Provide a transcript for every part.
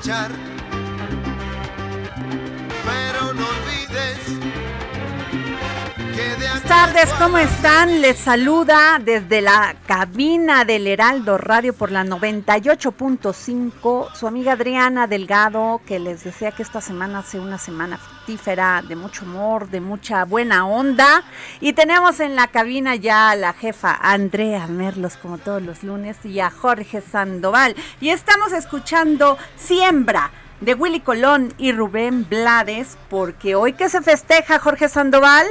marchar tardes, ¿cómo están? Les saluda desde la cabina del Heraldo Radio por la 98.5 su amiga Adriana Delgado, que les desea que esta semana sea una semana fructífera, de mucho humor, de mucha buena onda. Y tenemos en la cabina ya a la jefa Andrea Merlos, como todos los lunes, y a Jorge Sandoval. Y estamos escuchando Siembra de Willy Colón y Rubén Blades, porque hoy que se festeja Jorge Sandoval.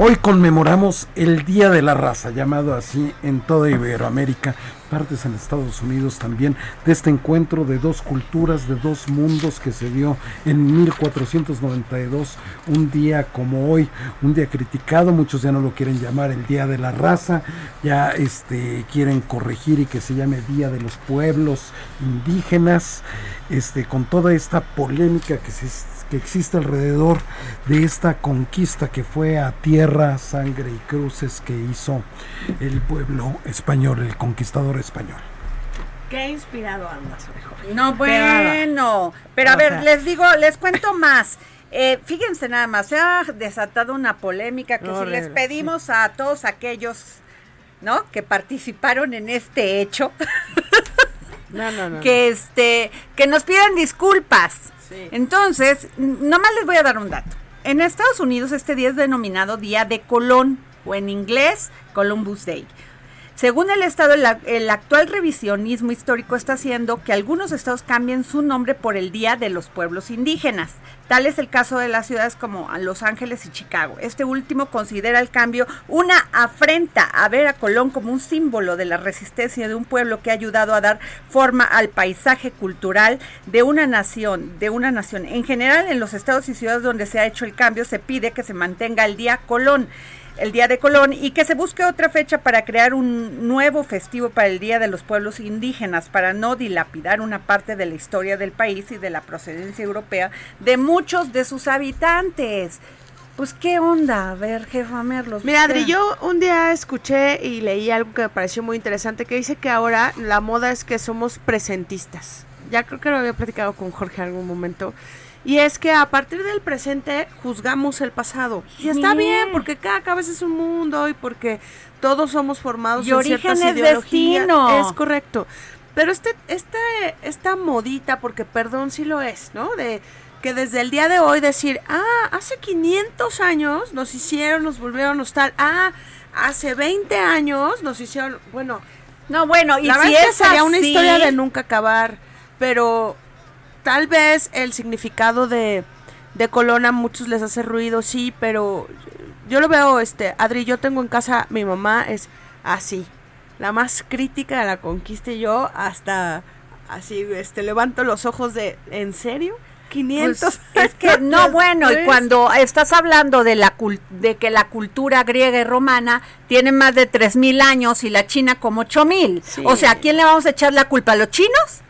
Hoy conmemoramos el Día de la Raza, llamado así en toda Iberoamérica, partes en Estados Unidos también, de este encuentro de dos culturas, de dos mundos que se dio en 1492, un día como hoy, un día criticado, muchos ya no lo quieren llamar el Día de la Raza, ya este quieren corregir y que se llame Día de los Pueblos Indígenas, este con toda esta polémica que se que existe alrededor de esta conquista que fue a tierra, sangre y cruces que hizo el pueblo español, el conquistador español. Qué inspirado andas, Jorge. No, bueno, pero a ver, les digo, les cuento más. Eh, fíjense nada más, se ha desatado una polémica que si Horrible, les pedimos a todos aquellos, ¿no? Que participaron en este hecho, No, no, no. que este, que nos pidan disculpas. Entonces, nomás les voy a dar un dato. En Estados Unidos este día es denominado Día de Colón, o en inglés Columbus Day. Según el Estado, el, ac- el actual revisionismo histórico está haciendo que algunos estados cambien su nombre por el Día de los Pueblos Indígenas. Tal es el caso de las ciudades como Los Ángeles y Chicago. Este último considera el cambio una afrenta a ver a Colón como un símbolo de la resistencia de un pueblo que ha ayudado a dar forma al paisaje cultural de una nación, de una nación. En general, en los estados y ciudades donde se ha hecho el cambio, se pide que se mantenga el Día Colón el Día de Colón y que se busque otra fecha para crear un nuevo festivo para el Día de los Pueblos Indígenas, para no dilapidar una parte de la historia del país y de la procedencia europea de muchos de sus habitantes. Pues qué onda, a ver, jefa Merlos. Mira. Adri, yo un día escuché y leí algo que me pareció muy interesante, que dice que ahora la moda es que somos presentistas. Ya creo que lo había platicado con Jorge en algún momento. Y es que a partir del presente juzgamos el pasado. Y está Bien. porque cada cabeza es un mundo y porque todos somos formados Y en ciertas es ideologías. destino. Es correcto. Pero este, este, esta modita, porque perdón si lo es, ¿no? De que desde el día de hoy decir, ah, hace 500 años nos hicieron, nos volvieron tal, ah, hace 20 años nos hicieron, bueno, No, bueno, y la si verdad es sería una historia de nunca acabar, pero tal vez el significado de, de Colón a muchos les hace ruido, sí, pero yo lo veo, este, Adri, yo tengo en casa, mi mamá es así, la más crítica de la conquista y yo hasta así, este, levanto los ojos de, ¿en serio? 500 Pues, es que no bueno y cuando estás hablando de la cul- de que la cultura griega y romana tiene más de 3000 años y la china como 8000 Sí. o sea ¿a quién le vamos a echar la culpa a los chinos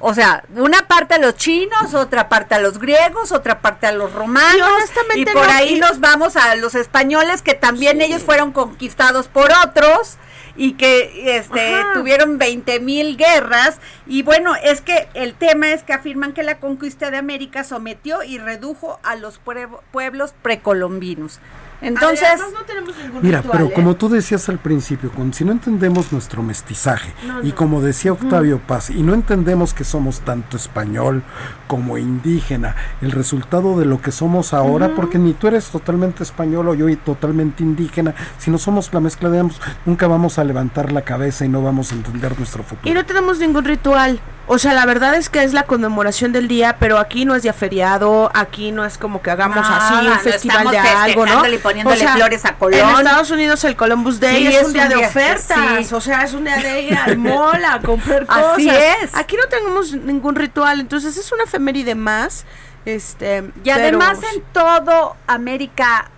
O sea, una parte a los chinos, otra parte a los griegos, otra parte a los romanos. Y honestamente y por no- ahí y- nos vamos a los españoles, que también ellos fueron conquistados por otros y que este Ajá. tuvieron 20 mil guerras. Y bueno, es que el tema es que afirman que la conquista de América sometió y redujo a los pueblo- pueblos precolombinos. Entonces, Además, no tenemos ningún Mira, ritual, pero ¿eh? como tú decías al principio, con, si no entendemos nuestro mestizaje, y como decía Octavio Paz, y no entendemos que somos tanto español como indígena, el resultado de lo que somos ahora, porque ni tú eres totalmente español o yo y totalmente indígena, si no somos la mezcla de ambos, nunca vamos a levantar la cabeza y no vamos a entender nuestro futuro. Y no tenemos ningún ritual. O sea, la verdad es que es la conmemoración del día, pero aquí no es día feriado, aquí no es como que hagamos así un no festival de algo, ¿no? y poniéndole flores a Colón. En Estados Unidos el Columbus Day Sí, es, es un día un de ofertas, sí. o sea, es un día de ir al mall a comprar cosas. Así es. Aquí no tenemos ningún ritual, entonces es una efeméride más. Este, Y además en todo América,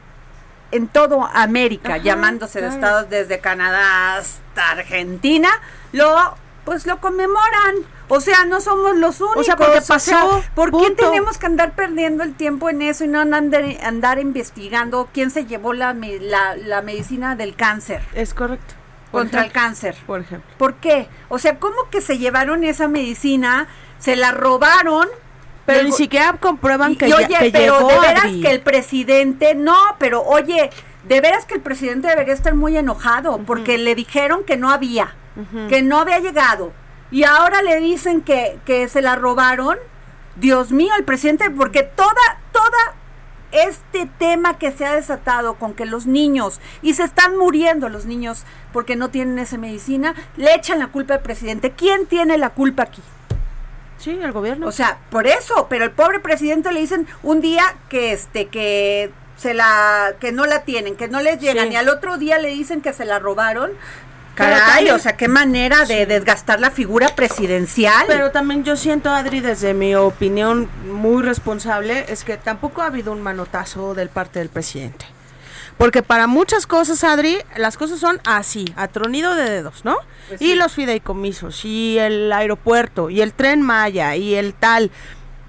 en todo América, Ajá, llamándose de estados desde Canadá hasta Argentina, lo pues lo conmemoran. O sea, no somos los únicos. O sea, porque pasó, ¿por qué tenemos que andar perdiendo el tiempo en eso y no andar, andar investigando quién se llevó la, la, la medicina del cáncer es correcto. Contra el cáncer? Por ejemplo. ¿Por qué? O sea, ¿cómo que se llevaron esa medicina? Se la robaron. Pero ni siquiera comprueban y, que, y oye, que pero llegó de veras Adri. que el presidente, no, pero oye, de veras que el presidente debería estar muy enojado porque le dijeron que no había, que no había llegado. Y ahora le dicen que, que se la robaron. Dios mío, el presidente, porque toda, toda este tema que se ha desatado con que los niños, y se están muriendo los niños porque no tienen esa medicina, le echan la culpa al presidente. ¿Quién tiene la culpa aquí? Sí, el gobierno. O sea, por eso, pero el pobre presidente le dicen un día que este que se la que no la tienen, que no les llegan Sí. y al otro día le dicen que se la robaron. Caray, también- o sea, qué manera de desgastar la figura presidencial. Pero también yo siento, Adri, desde mi opinión muy responsable, es que tampoco ha habido un manotazo del parte del presidente. Porque para muchas cosas, Adri, las cosas son así, a tronido de dedos, ¿no? Pues y sí. los fideicomisos, y el aeropuerto, y el tren Maya, y el tal.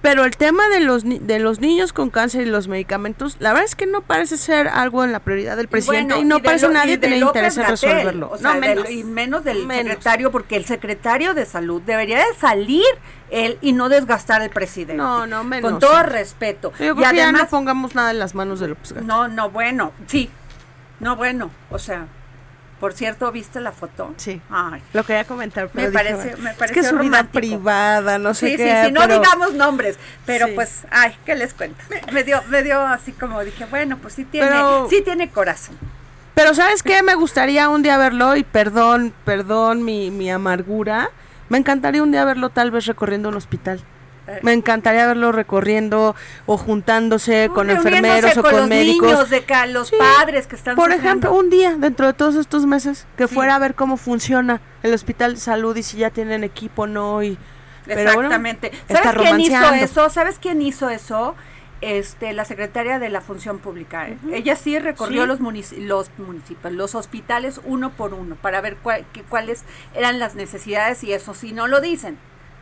Pero el tema de los, de los niños con cáncer y los medicamentos, la verdad es que no parece ser algo en la prioridad del presidente y, no parece Lo- nadie tener interés en resolverlo. o sea, no, menos. y menos del Menos. secretario, porque el secretario de salud debería de salir él y no desgastar al presidente. No, no, menos, Con todo sí. respeto. Yo y que ya además, no pongamos nada en las manos de López Gatel. No, no, bueno, sí. No, bueno, o sea, por cierto, ¿viste la foto? Sí. Ay. Lo quería comentar, pero Me dije, parece- me es que es romántico. privada, no sé Sí, sí, qué. sí, no pero- digamos nombres, pero Sí. pues, ay, ¿qué les cuento? Me dio, me dio así como dije, bueno, pues sí tiene, Pero- sí tiene corazón. Pero ¿sabes qué? Me gustaría un día verlo y perdón, perdón mi, mi amargura. Me encantaría un día verlo tal vez recorriendo un hospital. Me encantaría verlo recorriendo o juntándose con enfermeros o con, los médicos. niños, de los Sí. padres que están Por sufriendo. ejemplo, un día dentro de todos estos meses que Sí. fuera a ver cómo funciona el hospital de salud y si ya tienen equipo o no y pero bueno, Exactamente. está ¿Sabes quién hizo eso? ¿Sabes quién hizo eso? Este, la secretaria de la Función Pública. ¿eh? Ella sí recorrió Sí. los munici- los municipios, los hospitales uno por uno para ver cuáles eran las necesidades y eso sí no lo dicen.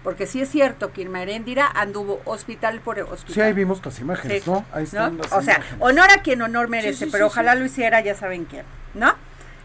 Porque sí es cierto que Irma Heréndira anduvo hospital por hospital. Sí, ahí vimos las imágenes, Sí. ¿no? Ahí están ¿no? las O sea, imágenes. honor a quien honor merece, sí, pero sí, ojalá lo hiciera, ya saben quién, ¿no?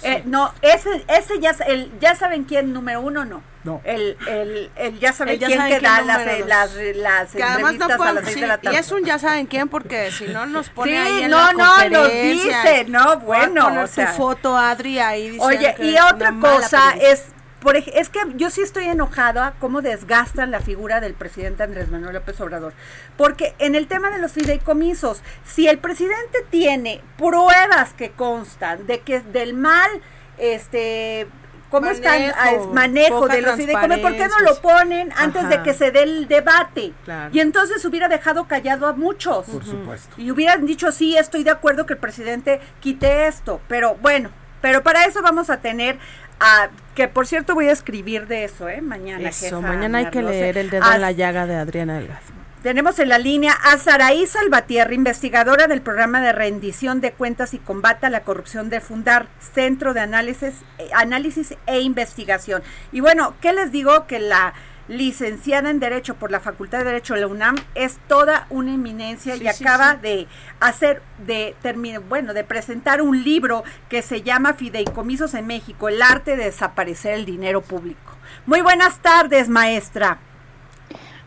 Eh, no, ese, ese ya, el ya saben quién número uno, no. No. El, el, el ya saben El ya quién saben que quién da las, eh, las, las que además no a las seis sí, de la y tarde. es un ya saben quién porque si no nos pone Sí, ahí en no, la no, nos dice, no, bueno, poner o sea. tu foto Adri ahí diciendo Oye, que y otra mala cosa es, por, es que yo sí estoy enojada cómo desgastan la figura del presidente Andrés Manuel López Obrador. Porque en el tema de los fideicomisos, si el presidente tiene pruebas que constan de que del mal, este... ¿Cómo están? Manejo, Ah, es manejo de los fideicomisos. ¿Por qué no lo ponen antes de que se dé el debate? Claro. Y entonces hubiera dejado callado a muchos. Por supuesto. Y hubieran dicho, sí, estoy de acuerdo que el presidente quite esto, pero bueno, pero para eso vamos a tener, a, que por cierto voy a escribir de eso, ¿eh? Mañana. Eso, jefa mañana hay que leer el dedo en la llaga de Adriana Delgado. Tenemos en la línea a Saraí Salvatierra, investigadora del programa de rendición de cuentas y combate a la corrupción de Fundar, Centro de Análisis, eh, Análisis e Investigación. Y bueno, ¿qué les digo? Que la, licenciada en Derecho por la Facultad de Derecho de la UNAM, es toda una eminencia Sí, y sí, acaba sí. de hacer, de termi- bueno, de presentar un libro que se llama Fideicomisos en México, el arte de desaparecer el dinero público. Muy buenas tardes, maestra.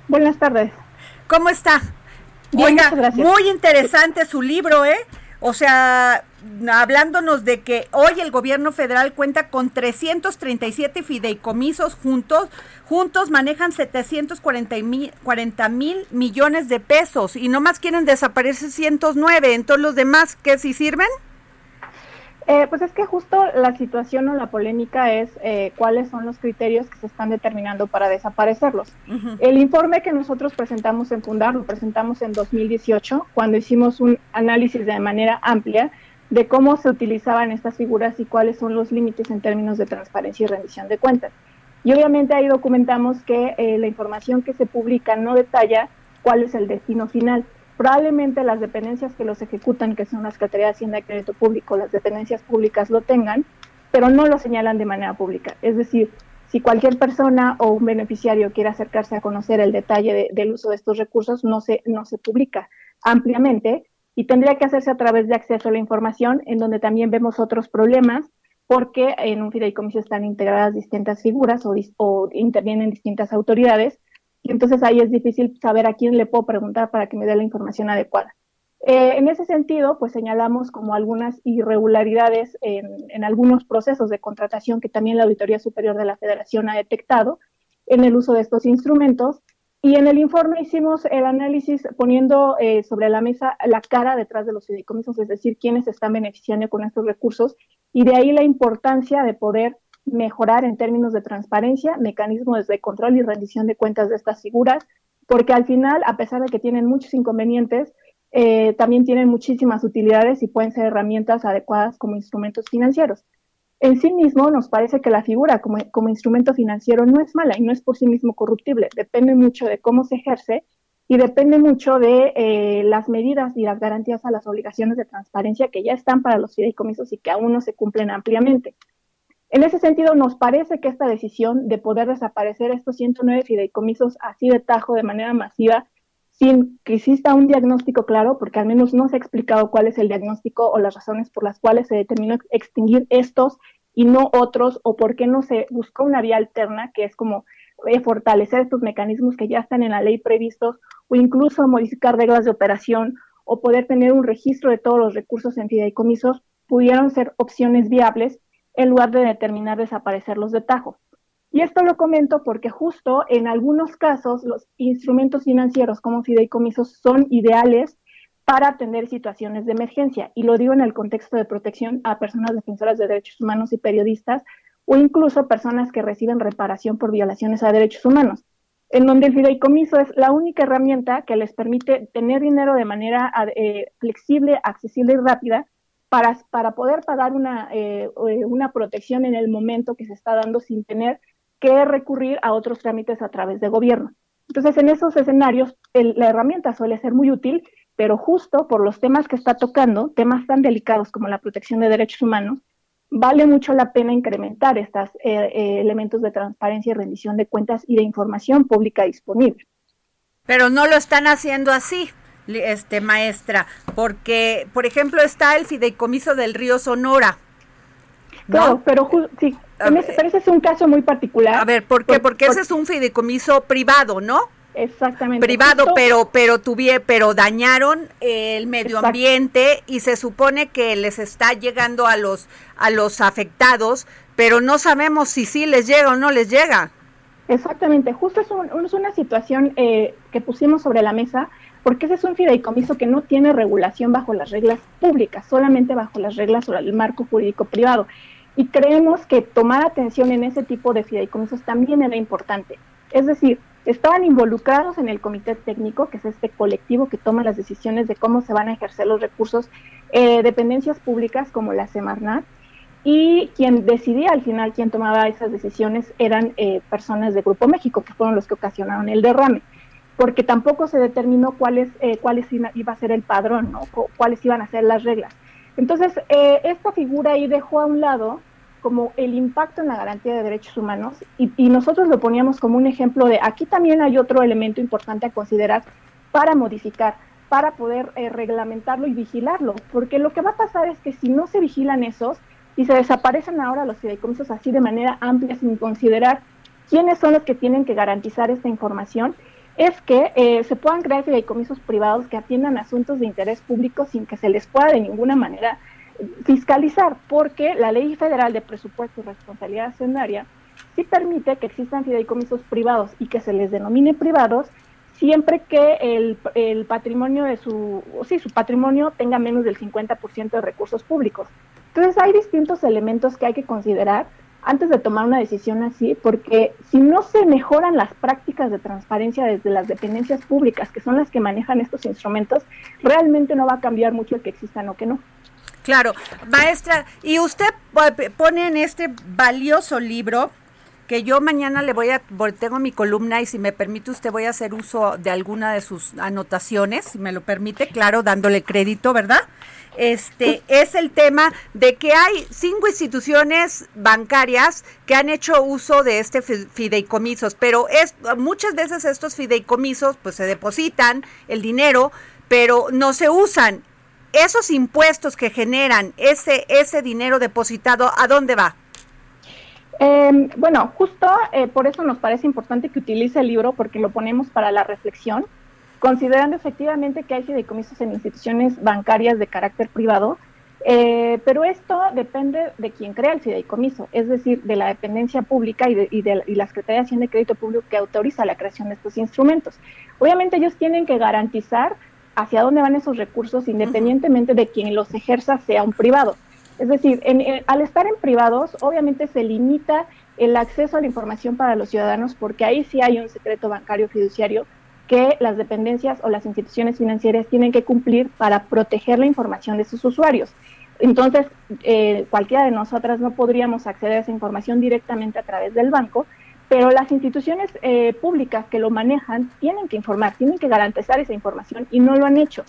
Buenas tardes. ¿Cómo está? Bien, Oiga, muchas gracias. muy interesante su libro, ¿eh? O sea, hablándonos de que hoy el gobierno federal cuenta con 337 fideicomisos juntos, juntos manejan 740 mil, 40 mil millones de pesos y nomás quieren desaparecer 109, entonces los demás, ¿qué si sirven? Eh, pues es que justo la situación o la polémica es eh, cuáles son los criterios que se están determinando para desaparecerlos. El informe que nosotros presentamos en Fundar lo presentamos en 2018, cuando hicimos un análisis de manera amplia de cómo se utilizaban estas figuras y cuáles son los límites en términos de transparencia y rendición de cuentas. Y obviamente ahí documentamos que eh, la información que se publica no detalla cuál es el destino final. Probablemente las dependencias que los ejecutan, que son la Secretaría de Hacienda y Crédito Público, las dependencias públicas lo tengan, pero no lo señalan de manera pública. Es decir, si cualquier persona o un beneficiario quiere acercarse a conocer el detalle de- del uso de estos recursos, no se, no se publica ampliamente y tendría que hacerse a través de acceso a la información, en donde también vemos otros problemas, porque en un fideicomiso están integradas distintas figuras o, intervienen distintas autoridades, y entonces ahí es difícil saber a quién le puedo preguntar para que me dé la información adecuada. Eh, en ese sentido, pues señalamos como algunas irregularidades en, en algunos procesos de contratación que también la Auditoría Superior de la Federación ha detectado en el uso de estos instrumentos. Y en el informe hicimos el análisis poniendo eh, sobre la mesa la cara detrás de los fideicomisos, es decir, quiénes están beneficiando con estos recursos, y de ahí la importancia de poder mejorar en términos de transparencia, mecanismos de control y rendición de cuentas de estas figuras, porque al final, a pesar de que tienen muchos inconvenientes, eh, también tienen muchísimas utilidades y pueden ser herramientas adecuadas como instrumentos financieros. En sí mismo nos parece que la figura como, como instrumento financiero no es mala y no es por sí mismo corruptible, depende mucho de cómo se ejerce y depende mucho de eh, las medidas y las garantías a las obligaciones de transparencia que ya están para los fideicomisos y que aún no se cumplen ampliamente. En ese sentido, nos parece que esta decisión de poder desaparecer estos 109 fideicomisos así de tajo, de manera masiva, sin que exista un diagnóstico claro, porque al menos no se ha explicado cuál es el diagnóstico o las razones por las cuales se determinó extinguir estos y no otros, o por qué no se buscó una vía alterna, que es como eh, fortalecer estos mecanismos que ya están en la ley previstos, o incluso modificar reglas de operación, o poder tener un registro de todos los recursos en fideicomisos, pudieron ser opciones viables en lugar de determinar desaparecerlos de tajo. Y esto lo comento porque justo en algunos casos los instrumentos financieros como fideicomisos son ideales para atender situaciones de emergencia. Y lo digo en el contexto de protección a personas defensoras de derechos humanos y periodistas o incluso personas que reciben reparación por violaciones a derechos humanos, en donde el fideicomiso es la única herramienta que les permite tener dinero de manera eh, flexible, accesible y rápida para, para poder pagar una, eh, una protección en el momento que se está dando sin tener que recurrir a otros trámites a través de gobierno. Entonces, en esos escenarios, la herramienta suele ser muy útil, pero justo por los temas que está tocando, temas tan delicados como la protección de derechos humanos, vale mucho la pena incrementar estos eh, eh, elementos de transparencia y rendición de cuentas y de información pública disponible. Pero no lo están haciendo así, este maestra, porque, por ejemplo, está el fideicomiso del río Sonora. ¿no? Claro, pero sí, ese, pero ese es un caso muy particular. A ver, ¿por qué? Porque por, ese es un fideicomiso privado, ¿no? Exactamente. Privado, Justo, pero pero tuvie, pero dañaron el medio exacto. ambiente y se supone que les está llegando a los a los afectados, pero no sabemos si sí les llega o no les llega. Exactamente, justo es, un, es una situación eh, que pusimos sobre la mesa porque ese es un fideicomiso que no tiene regulación bajo las reglas públicas, solamente bajo las reglas sobre el marco jurídico privado. Y creemos que tomar atención en ese tipo de fideicomisos también era importante. Es decir, estaban involucrados en el comité técnico, que es este colectivo que toma las decisiones de cómo se van a ejercer los recursos, eh, dependencias públicas como la Semarnat, y quien decidía al final, quien tomaba esas decisiones, eran eh, personas de Grupo México, que fueron los que ocasionaron el derrame, porque tampoco se determinó cuáles eh, cuáles iba a ser el padrón, ¿no? cuáles iban a ser las reglas. Entonces, eh, esta figura ahí dejó a un lado como el impacto en la garantía de derechos humanos y, nosotros lo poníamos como un ejemplo de aquí también hay otro elemento importante a considerar para modificar, para poder eh, reglamentarlo y vigilarlo, porque lo que va a pasar es que si no se vigilan esos y se desaparecen ahora los fideicomisos así de manera amplia sin considerar quiénes son los que tienen que garantizar esta información, es que eh, se puedan crear fideicomisos privados que atiendan asuntos de interés público sin que se les pueda de ninguna manera fiscalizar, porque la Ley Federal de Presupuesto y Responsabilidad Hacendaria sí permite que existan fideicomisos privados y que se les denomine privados siempre que el, el patrimonio de su, sí, su patrimonio tenga menos del 50% de recursos públicos. Entonces hay distintos elementos que hay que considerar antes de tomar una decisión así, porque si no se mejoran las prácticas de transparencia desde las dependencias públicas, que son las que manejan estos instrumentos, realmente no va a cambiar mucho el que existan o que no. Claro, maestra, y usted pone en este valioso libro que yo mañana le voy a, tengo mi columna y si me permite usted voy a hacer uso de alguna de sus anotaciones, si me lo permite, claro, dándole crédito, ¿verdad? Este es el tema de que hay cinco instituciones bancarias que han hecho uso de este fideicomisos, pero es muchas veces estos fideicomisos pues se depositan el dinero, pero no se usan. Esos impuestos que generan ese ese dinero depositado, ¿a dónde va? Eh, bueno, justo eh, por eso nos parece importante que utilice el libro porque lo ponemos para la reflexión, considerando efectivamente que hay fideicomisos en instituciones bancarias de carácter privado, eh, pero esto depende de quien crea el fideicomiso, es decir, de la dependencia pública y de, y de y la Secretaría de Hacienda y Crédito Público que autoriza la creación de estos instrumentos. Obviamente ellos tienen que garantizar hacia dónde van esos recursos independientemente de quien los ejerza sea un privado. Es decir, en, al estar en privados, obviamente se limita el acceso a la información para los ciudadanos porque ahí sí hay un secreto bancario fiduciario que las dependencias o las instituciones financieras tienen que cumplir para proteger la información de sus usuarios. Entonces, eh, cualquiera de nosotras no podríamos acceder a esa información directamente a través del banco, pero las instituciones eh, públicas que lo manejan tienen que informar, tienen que garantizar esa información y no lo han hecho.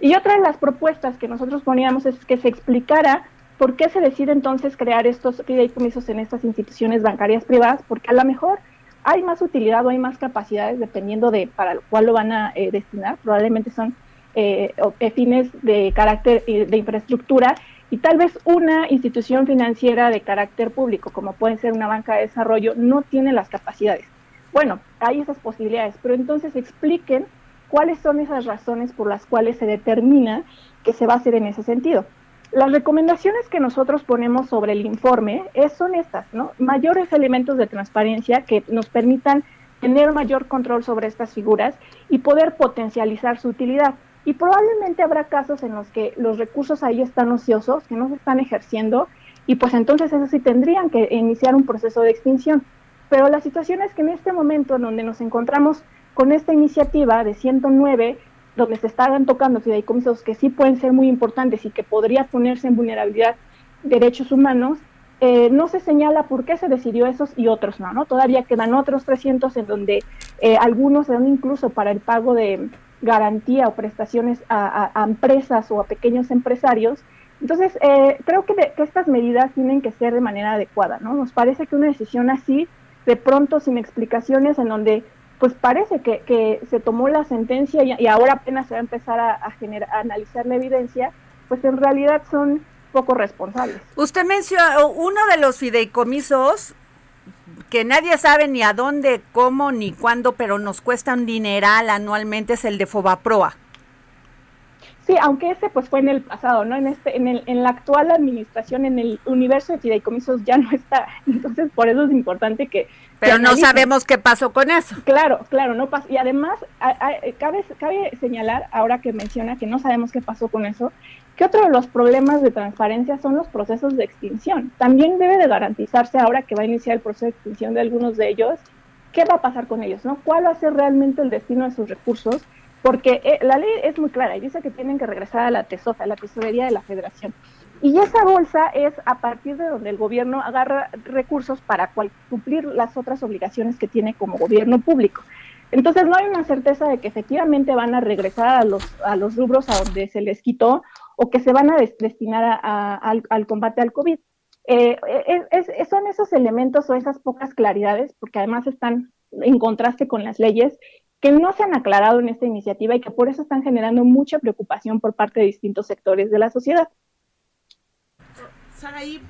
Y otra de las propuestas que nosotros poníamos es que se explicara ¿Por qué se decide entonces crear estos fideicomisos en estas instituciones bancarias privadas? Porque a lo mejor hay más utilidad o hay más capacidades dependiendo de para lo cual lo van a eh, destinar. Probablemente son eh, eh, fines de carácter de infraestructura y tal vez una institución financiera de carácter público, como puede ser una banca de desarrollo, no tiene las capacidades. Bueno, hay esas posibilidades, pero entonces expliquen cuáles son esas razones por las cuales se determina que se va a hacer en ese sentido. Las recomendaciones que nosotros ponemos sobre el informe son estas, ¿no? Mayores elementos de transparencia que nos permitan tener mayor control sobre estas figuras y poder potencializar su utilidad. Y probablemente habrá casos en los que los recursos ahí están ociosos, que no se están ejerciendo, y pues entonces eso sí tendrían que iniciar un proceso de extinción. Pero la situación es que en este momento en donde nos encontramos con esta iniciativa de 109, donde se están tocando fideicomisos que sí pueden ser muy importantes y que podría ponerse en vulnerabilidad derechos humanos, eh, no se señala por qué se decidió esos y otros no, ¿no? Todavía quedan otros 300 en donde eh, algunos se dan incluso para el pago de garantía o prestaciones a, empresas o a pequeños empresarios. Entonces, eh, creo que, que, estas medidas tienen que ser de manera adecuada, ¿no? Nos parece que una decisión así, de pronto sin explicaciones, en donde pues parece que, que se tomó la sentencia y, ahora apenas se va a empezar a, a, generar, a analizar la evidencia, pues en realidad son poco responsables. Usted mencionó uno de los fideicomisos que nadie sabe ni a dónde, cómo, ni cuándo, pero nos cuesta un dineral anualmente es el de Fobaproa. Sí, aunque ese pues fue en el pasado, ¿no? En este, en, el, en la actual administración, en el universo de fideicomisos ya no está. Entonces, por eso es importante que. Pero no sabemos qué pasó con eso. Claro, claro, no pasó. Y además, cabe, cabe señalar, ahora que menciona que no sabemos qué pasó con eso, que otro de los problemas de transparencia son los procesos de extinción. También debe de garantizarse ahora que va a iniciar el proceso de extinción de algunos de ellos, qué va a pasar con ellos, ¿no? ¿Cuál va a ser realmente el destino de sus recursos? porque eh, la ley es muy clara y dice que tienen que regresar a la TESOFA, a la tesorería de la federación. Y esa bolsa es a partir de donde el gobierno agarra recursos para cumplir las otras obligaciones que tiene como gobierno público. Entonces no hay una certeza de que efectivamente van a regresar a los, a los rubros a donde se les quitó o que se van a destinar al, al, combate al COVID. eh, son esos elementos o esas pocas claridades, porque además están en contraste con las leyes, que no se han aclarado en esta iniciativa y que por eso están generando mucha preocupación por parte de distintos sectores de la sociedad. Saraí,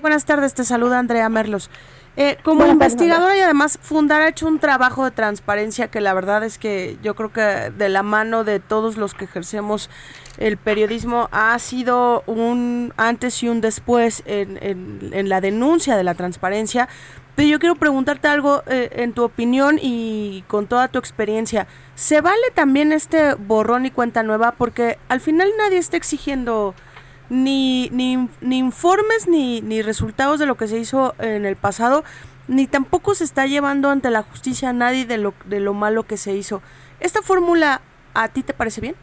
buenas tardes, te saluda Andrea Merlos. Eh, como investigadora y además Fundar ha hecho un trabajo de transparencia que la verdad es que yo creo que de la mano de todos los que ejercemos el periodismo ha sido un antes y un después en, en, la denuncia de la transparencia. Pero yo quiero preguntarte algo eh, en tu opinión y con toda tu experiencia. ¿Se vale también este borrón y cuenta nueva? Porque al final nadie está exigiendo ni, ni, ni informes ni, ni resultados de lo que se hizo en el pasado, ni tampoco se está llevando ante la justicia a nadie de lo, de lo malo que se hizo. ¿Esta fórmula a ti te parece bien?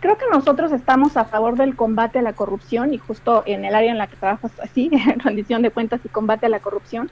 creo que nosotros estamos a favor del combate a la corrupción y justo en el área en la que trabajas así, en rendición de cuentas y combate a la corrupción.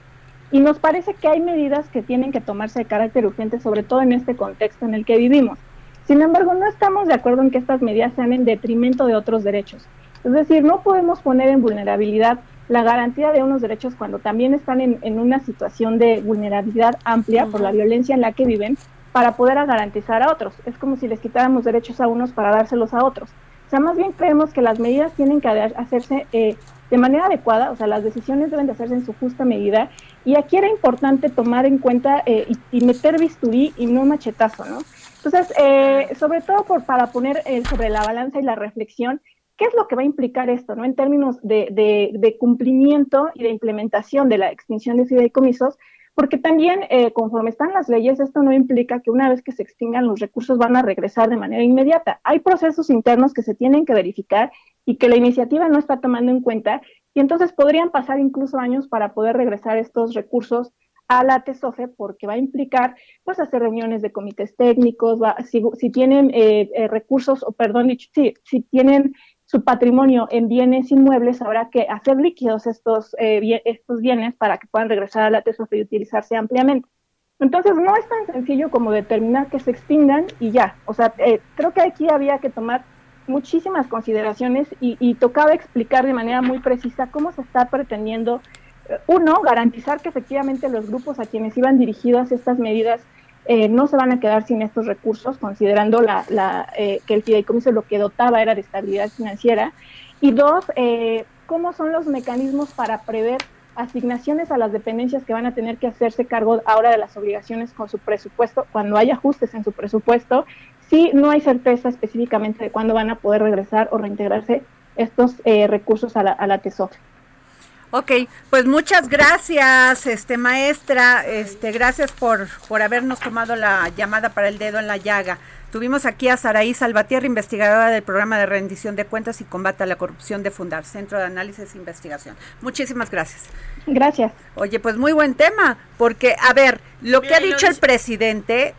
Y nos parece que hay medidas que tienen que tomarse de carácter urgente, sobre todo en este contexto en el que vivimos. Sin embargo, no estamos de acuerdo en que estas medidas sean en detrimento de otros derechos. Es decir, no podemos poner en vulnerabilidad la garantía de unos derechos cuando también están en, una situación de vulnerabilidad amplia por la violencia en la que viven para poder garantizar a otros. Es como si les quitáramos derechos a unos para dárselos a otros. O sea, más bien creemos que las medidas tienen que hacerse eh, de manera adecuada, o sea, las decisiones deben de hacerse en su justa medida. Y aquí era importante tomar en cuenta eh, y, meter bisturí y no machetazo, ¿no? Entonces, eh, sobre todo por, para poner eh, sobre la balanza y la reflexión, ¿qué es lo que va a implicar esto, ¿no? En términos de, de, cumplimiento y de implementación de la extinción de fideicomisos, porque también eh, conforme están las leyes, esto no implica que una vez que se extingan los recursos van a regresar de manera inmediata. Hay procesos internos que se tienen que verificar y que la iniciativa no está tomando en cuenta y entonces podrían pasar incluso años para poder regresar estos recursos a la TESOFE porque va a implicar pues hacer reuniones de comités técnicos, si, tienen eh, eh, recursos, o perdón, si, si tienen su patrimonio en bienes inmuebles, habrá que hacer líquidos estos, eh, estos bienes para que puedan regresar a la TESOFE y utilizarse ampliamente. Entonces, no es tan sencillo como determinar que se extingan y ya. O sea, creo que aquí había que tomar muchísimas consideraciones y, y, tocaba explicar de manera muy precisa cómo se está pretendiendo uno, garantizar que efectivamente los grupos a quienes iban dirigidas estas medidas eh, no se van a quedar sin estos recursos, considerando la, eh, que el fideicomiso lo que dotaba era de estabilidad financiera. Y dos, eh, cómo son los mecanismos para prever asignaciones a las dependencias que van a tener que hacerse cargo ahora de las obligaciones con su presupuesto, cuando hay ajustes en su presupuesto, si no hay certeza específicamente de cuándo van a poder regresar o reintegrarse estos recursos a la, a la Ok, pues muchas gracias, este maestra, este gracias por por habernos tomado la llamada para el dedo en la llaga. Tuvimos aquí a Saraí Salvatierra, investigadora del programa de rendición de cuentas y combate a la corrupción de Fundar, Centro de Análisis e Investigación. Muchísimas gracias. Gracias. Oye, pues muy buen tema, porque a ver, lo que ha dicho el presidente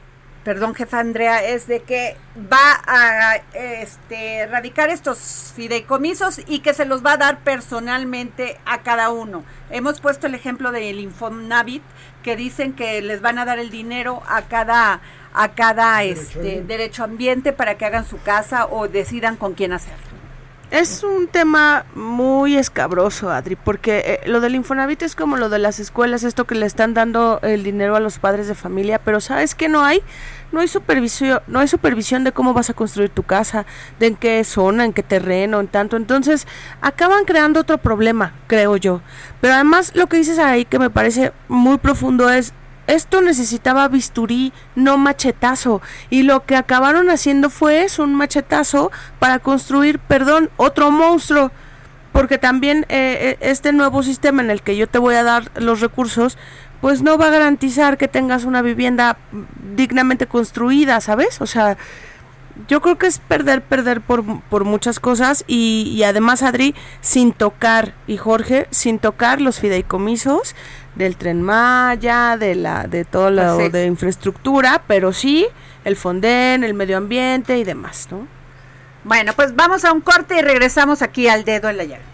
perdón, jefa Andrea, es de que va a este, erradicar estos fideicomisos y que se los va a dar personalmente a cada uno. Hemos puesto el ejemplo del Infonavit, que dicen que les van a dar el dinero a cada a cada derecho, este, derecho ambiente para que hagan su casa o decidan con quién hacerlo. Es un tema muy escabroso, Adri, porque eh, lo del Infonavit es como lo de las escuelas, esto que le están dando el dinero a los padres de familia, pero ¿sabes qué no hay? No hay supervisión, no hay supervisión de cómo vas a construir tu casa, de en qué zona, en qué terreno, en tanto. Entonces, acaban creando otro problema, creo yo. Pero además lo que dices ahí que me parece muy profundo es esto necesitaba bisturí, no machetazo. Y lo que acabaron haciendo fue eso, un machetazo para construir, perdón, otro monstruo. Porque también eh, eh, este nuevo sistema en el que yo te voy a dar los recursos, pues no va a garantizar que tengas una vivienda dignamente construida, ¿sabes? O sea, yo creo que es perder, perder por, por muchas cosas y, y, además, Adri, sin tocar, y Jorge, sin tocar los fideicomisos del tren Maya, de, la, de todo lo de infraestructura, pero sí el Fonden, el medio ambiente y demás, ¿no? Bueno, pues vamos a un corte y regresamos aquí al dedo en la llaga.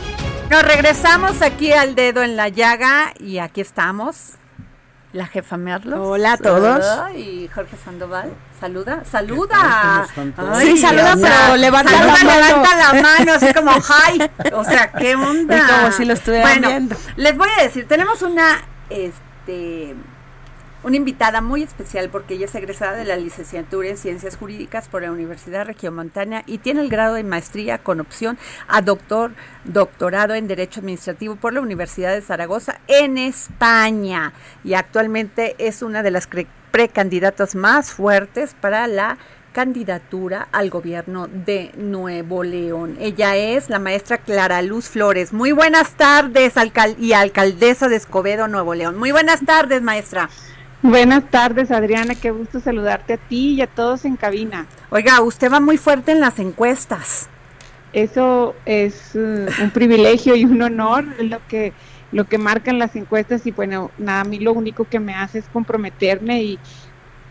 Nos regresamos aquí al dedo en la llaga y aquí estamos. La jefa Merlos. Hola a todos. Y Jorge Sandoval. Saluda, saluda. sí, saluda, pero levanta la mano. Levanta la mano, así como hi. O sea, ¿qué onda? Y como si lo estuviera bueno, viendo. Les voy a decir, tenemos una, este, una invitada muy especial porque ella es egresada de la licenciatura en Ciencias Jurídicas por la Universidad Regiomontana y tiene el grado de maestría con opción a doctor, doctorado en Derecho Administrativo por la Universidad de Zaragoza en España y actualmente es una de las precandidatas más fuertes para la candidatura al gobierno de Nuevo León. Ella es la maestra Clara Luz Flores. Muy buenas tardes, y alcaldesa de Escobedo, Nuevo León. Muy buenas tardes, maestra. Buenas tardes, Adriana. Qué gusto saludarte a ti y a todos en cabina. Oiga, usted va muy fuerte en las encuestas. Eso es uh, un privilegio y un honor, es lo que lo que marcan las encuestas y bueno, nada, a mí lo único que me hace es comprometerme y,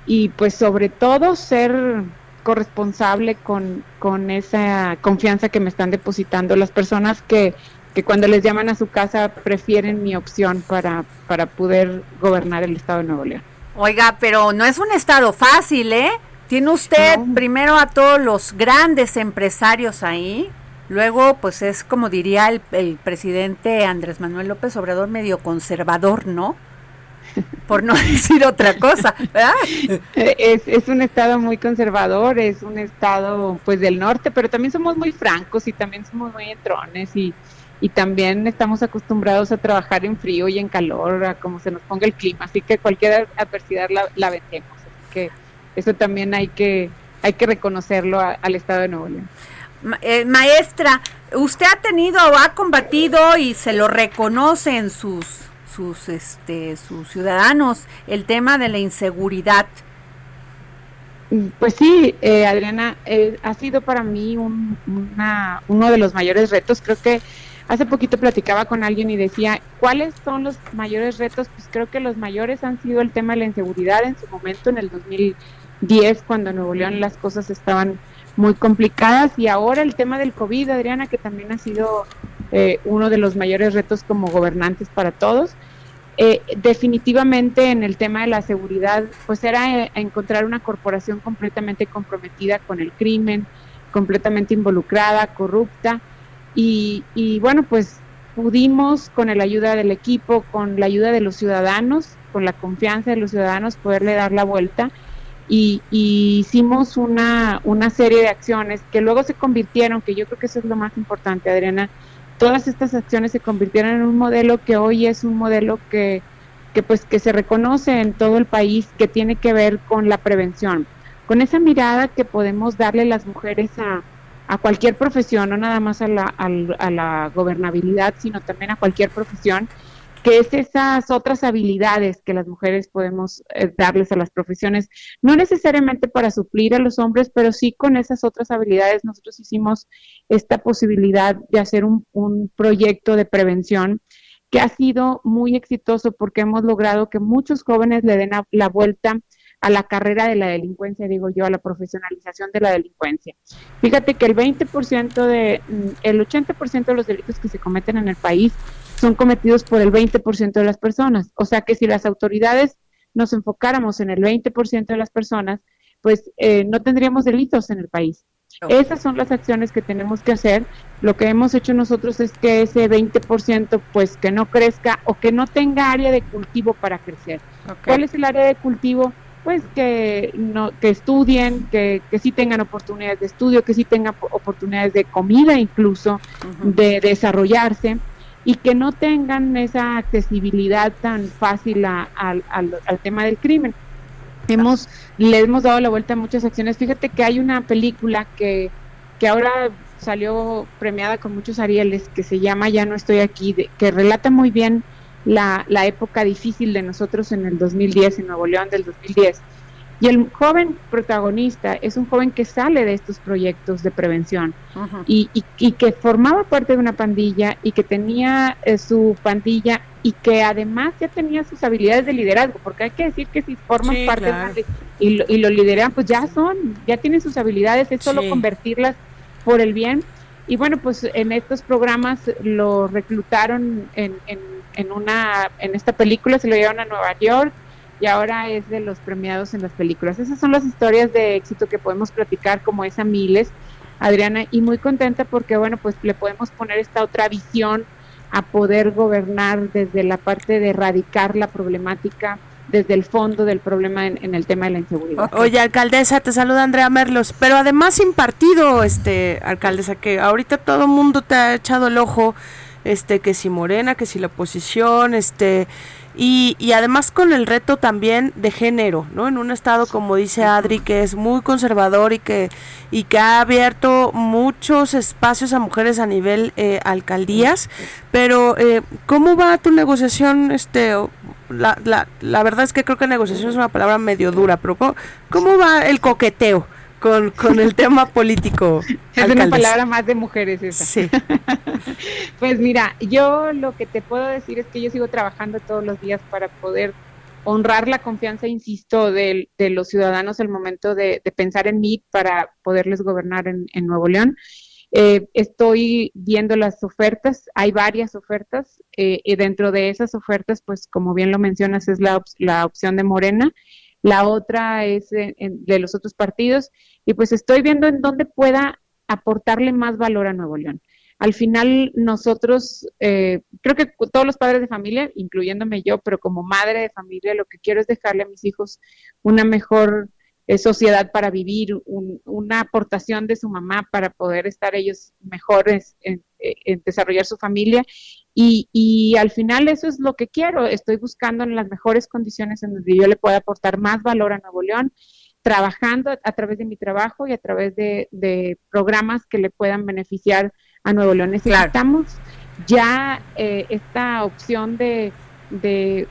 y pues sobre todo ser corresponsable con, con esa confianza que me están depositando las personas que, que cuando les llaman a su casa prefieren mi opción para, para poder gobernar el estado de Nuevo León. Oiga, pero no es un estado fácil, ¿eh? Tiene usted No. primero a todos los grandes empresarios ahí, luego pues es como diría el, el presidente Andrés Manuel López Obrador, medio conservador, ¿no? Por no decir otra cosa, ¿verdad? Eh, Es, es un estado muy conservador, es un estado pues del norte, pero también somos muy francos y también somos muy entrones y, y también estamos acostumbrados a trabajar en frío y en calor, a como se nos ponga el clima, así que cualquier adversidad la, la vencemos, así que eso también hay que hay que reconocerlo a- al estado de Nuevo León. Ma- eh, maestra, usted ha tenido, ha combatido y se lo reconoce en sus, sus, este, sus ciudadanos el tema de la inseguridad. Pues sí, eh, Adriana, eh, ha sido para mí un- una- uno de los mayores retos. Creo que hace poquito platicaba con alguien y decía, ¿cuáles son los mayores retos? Pues creo que los mayores han sido el tema de la inseguridad en su momento, en el 2010, cuando en Nuevo León las cosas estaban muy complicadas, y ahora el tema del COVID, Adriana, que también ha sido eh, uno de los mayores retos como gobernantes para todos. Eh, definitivamente en el tema de la seguridad, pues era eh, encontrar una corporación completamente comprometida con el crimen, completamente involucrada, corrupta, y, y bueno, pues pudimos con la ayuda del equipo, con la ayuda de los ciudadanos, con la confianza de los ciudadanos, poderle dar la vuelta. Y, y hicimos una, una serie de acciones que luego se convirtieron, que yo creo que eso es lo más importante, Adriana, todas estas acciones se convirtieron en un modelo que hoy es un modelo que, que pues que se reconoce en todo el país que tiene que ver con la prevención, con esa mirada que podemos darle las mujeres a, a cualquier profesión, no nada más a la, al- a la gobernabilidad, sino también a cualquier profesión, que es esas otras habilidades que las mujeres podemos eh, darles a las profesiones, no necesariamente para suplir a los hombres, pero sí con esas otras habilidades. Nosotros hicimos esta posibilidad de hacer un, un proyecto de prevención que ha sido muy exitoso porque hemos logrado que muchos jóvenes le den a- la vuelta a la carrera de la delincuencia, digo yo, a la profesionalización de la delincuencia. Fíjate que el 20% de, mm, el 80% de los delitos que se cometen en el país son cometidos por el 20% de las personas. O sea que si las autoridades nos enfocáramos en el 20% de las personas, pues eh, no tendríamos delitos en el país. Esas son las acciones que tenemos que hacer. Lo que hemos hecho nosotros es que ese 20% pues que no crezca o que no tenga área de cultivo para crecer. ¿Cuál es el área de cultivo? Pues que no que estudien, que, que sí tengan oportunidades de estudio, que sí tengan oportunidades de comida incluso, de desarrollarse y que no tengan esa accesibilidad tan fácil al, al tema del crimen hemos, le hemos dado la vuelta a muchas acciones. Fíjate que hay una película que, que ahora salió premiada con muchos Arieles, que se llama Ya no estoy aquí, que relata muy bien la, la época difícil de nosotros en el 2010, en Nuevo León del 2010 y el joven protagonista es un joven que sale de estos proyectos de prevención y, y, que formaba parte de una pandilla y que tenía eh, su pandilla y que además ya tenía sus habilidades de liderazgo, porque hay que decir que si forman parte de, y, lo, y lo lideran, pues ya son, ya tienen sus habilidades, es solo convertirlas por el bien. Y bueno, pues en estos programas lo reclutaron en, en, en, una, en esta película, se lo llevaron a Nueva York y ahora es de los premiados en las películas. Esas son las historias de éxito que podemos platicar como esa miles, Adriana, y muy contenta porque, bueno, pues le podemos poner esta otra visión a poder gobernar desde la parte de erradicar la problemática desde el fondo del problema en, el tema de la inseguridad. Oye, alcaldesa, te saluda Andrea Merlos, pero además sin partido, este, alcaldesa, que ahorita todo el mundo te ha echado el ojo, este, que si Morena, que si la oposición, este, y, y, además con el reto también de género, ¿no? En un estado como dice Adri que es muy conservador y que y que ha abierto muchos espacios a mujeres a nivel eh, alcaldías, pero eh, ¿cómo va tu negociación? Este, la, la, la verdad es que creo que negociación es una palabra medio dura, pero cómo va el coqueteo? Con, con el tema político. Es una palabra más de mujeres esa. Sí. pues mira, yo lo que te puedo decir es que yo sigo trabajando todos los días para poder honrar la confianza, insisto, de, de los ciudadanos al momento de, pensar en mí para poderles gobernar en, Nuevo León. Eh, estoy viendo las ofertas, hay varias ofertas, eh, y dentro de esas ofertas, pues como bien lo mencionas, es la, la opción de Morena la otra es de los otros partidos, y pues estoy viendo en dónde pueda aportarle más valor a Nuevo León. Al final nosotros, eh, creo que todos los padres de familia, incluyéndome yo, pero como madre de familia, lo que quiero es dejarle a mis hijos una mejor eh, sociedad para vivir, una aportación de su mamá para poder estar ellos mejores en, en desarrollar su familia y, y, al final eso es lo que quiero. Estoy buscando en las mejores condiciones en donde yo le pueda aportar más valor a Nuevo León, trabajando a, través de mi trabajo y a través de, programas que le puedan beneficiar a Nuevo León. Necesitamos ya eh, esta opción de de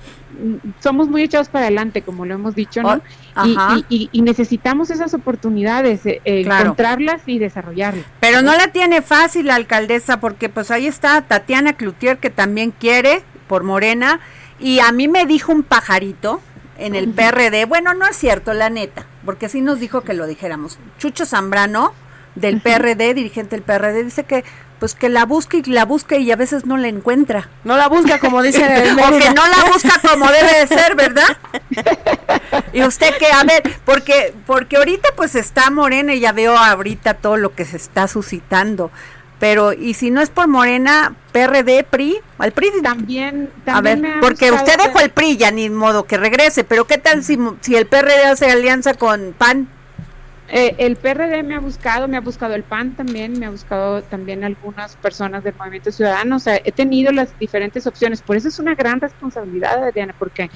somos muy echados para adelante, como lo hemos dicho, ¿no? Oh, y, necesitamos esas oportunidades, eh, encontrarlas y desarrollarlas. Pero no la tiene fácil la alcaldesa, porque pues ahí está Tatiana Cloutier, que también quiere por Morena, y a mí me dijo un pajarito en el PRD, bueno, no es cierto, la neta, porque así nos dijo que lo dijéramos. Chucho Zambrano, del PRD, dirigente del PRD, dice que pues que la busque y la busque y a veces no la encuentra. No la busca como dice O que no la busca como debe de ser, ¿verdad? y usted que, a ver, porque, porque ahorita pues está Morena y ya veo ahorita todo lo que se está suscitando. Pero, y si no es por Morena, PRD, PRI, al PRI también, también a ver, porque usted dejó el PRI ya ni modo que regrese, pero ¿qué tal si, si el PRD hace alianza con PAN? Eh, el PRD me ha buscado, me ha buscado el PAN también, me ha buscado también algunas personas del Movimiento Ciudadano, o sea, he tenido las diferentes opciones, por eso es una gran responsabilidad, Diana, porque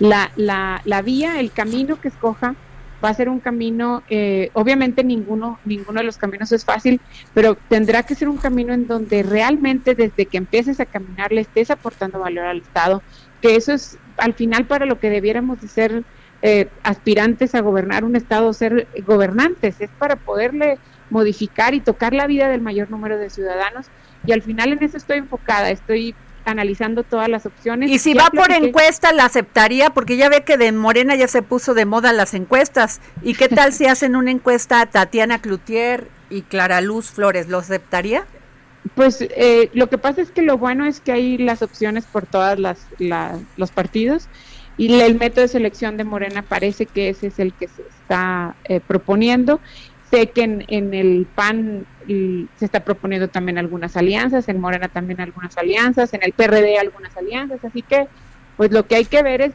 la, la, la vía, el camino que escoja va a ser un camino, eh, obviamente ninguno, ninguno de los caminos es fácil, pero tendrá que ser un camino en donde realmente desde que empieces a caminar le estés aportando valor al Estado, que eso es al final para lo que debiéramos de ser eh, aspirantes a gobernar un Estado, ser gobernantes, es para poderle modificar y tocar la vida del mayor número de ciudadanos. Y al final en eso estoy enfocada, estoy analizando todas las opciones. Y si va por encuesta, la aceptaría, porque ya ve que de Morena ya se puso de moda las encuestas. ¿Y qué tal si hacen una encuesta a Tatiana Cloutier y Clara Luz Flores? ¿Lo aceptaría? Pues eh, lo que pasa es que lo bueno es que hay las opciones por todas las, los partidos y el método de selección de Morena parece que ese es el que se está eh, proponiendo. Sé que en, en el PAN y se está proponiendo también algunas alianzas, en Morena también algunas alianzas, en el PRD algunas alianzas, así que pues lo que hay que ver es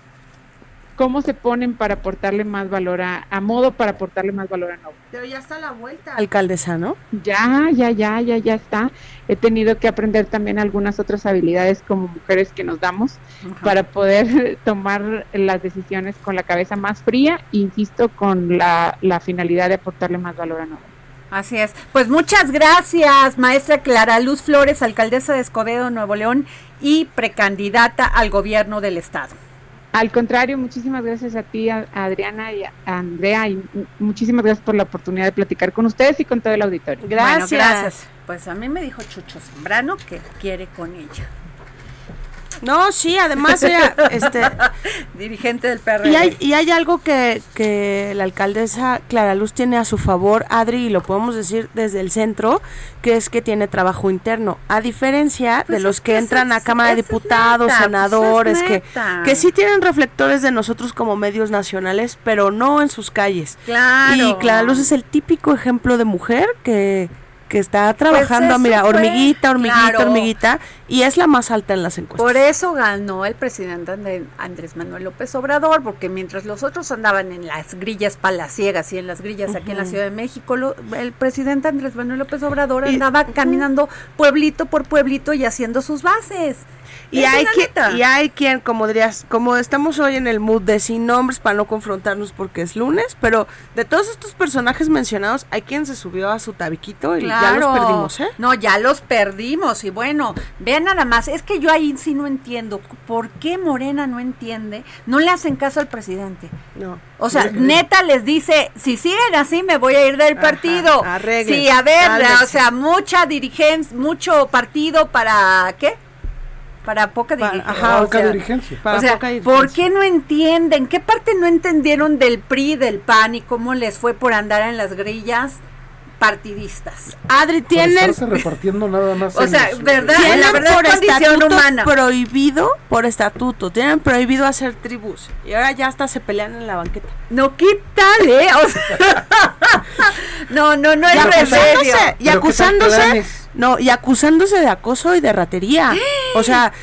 cómo se ponen para aportarle más valor a, a modo para aportarle más valor a Nuevo. Pero ya está la vuelta, alcaldesa, ¿no? Ya, ya, ya, ya, ya está. He tenido que aprender también algunas otras habilidades como mujeres que nos damos para poder tomar las decisiones con la cabeza más fría, insisto, con la, la finalidad de aportarle más valor a Nuevo. Así es. Pues muchas gracias, maestra Clara Luz Flores, alcaldesa de Escobedo, Nuevo León y precandidata al gobierno del estado. Al contrario, muchísimas gracias a ti, a Adriana y a Andrea, y muchísimas gracias por la oportunidad de platicar con ustedes y con todo el auditorio. Gracias. Bueno, gracias. Pues a mí me dijo Chucho Zambrano que quiere con ella. No, sí, además ella, este, dirigente del PRD. Y hay, y hay algo que, que la alcaldesa Clara Luz tiene a su favor, Adri, y lo podemos decir desde el centro, que es que tiene trabajo interno, a diferencia Pues de los que entran a Cámara de Diputados, pues senadores, que, que sí tienen reflectores de nosotros como medios nacionales, pero no en sus calles. Claro. Y Clara Luz es el típico ejemplo de mujer que que está trabajando, eso mira, fue, hormiguita, hormiguita, claro. hormiguita, y es la más alta en las encuestas. Por eso ganó el presidente André- Andrés Manuel López Obrador, porque mientras los otros andaban en las grillas palaciegas y en las grillas aquí en la. Ciudad de México, lo- el presidente Andrés Manuel López Obrador Y- andaba caminando pueblito por pueblito y haciendo sus bases. Y hay, quien, y hay quien, como dirías, como estamos hoy en el mood de sin nombres para no confrontarnos porque es lunes, pero de todos estos personajes mencionados, hay quien se subió a su tabiquito y ya los perdimos, ¿eh? No, ya los perdimos. Y bueno, vean nada más, es que yo ahí sí no entiendo. ¿Por qué Morena no entiende? No le hacen caso al presidente. No. O sea, neta les dice, si siguen así me voy a ir del Ajá, partido. arréglense, sí, a ver, o sea, mucha dirigencia, mucho partido para ¿qué? Para poca dirigencia. ajá, o Poca sea, dirigencia. Para o sea, poca ¿por dirigencia. qué no entienden? ¿Qué parte no entendieron del PRI, del PAN y cómo les fue por andar en las grillas partidistas? Adri, Por tienen, estarse repartiendo nada más. O sea, los- ¿verdad? tienen la verdad es por condición estatuto humana. prohibido, por estatuto, tienen prohibido hacer tribus. Y ahora ya hasta se pelean en la banqueta. No, ¿qué tal, eh? O sea, no, no, no y es remedio. acusándose, y Pero ¿qué tal acusándose, no, y acusándose de acoso y de ratería. O sea,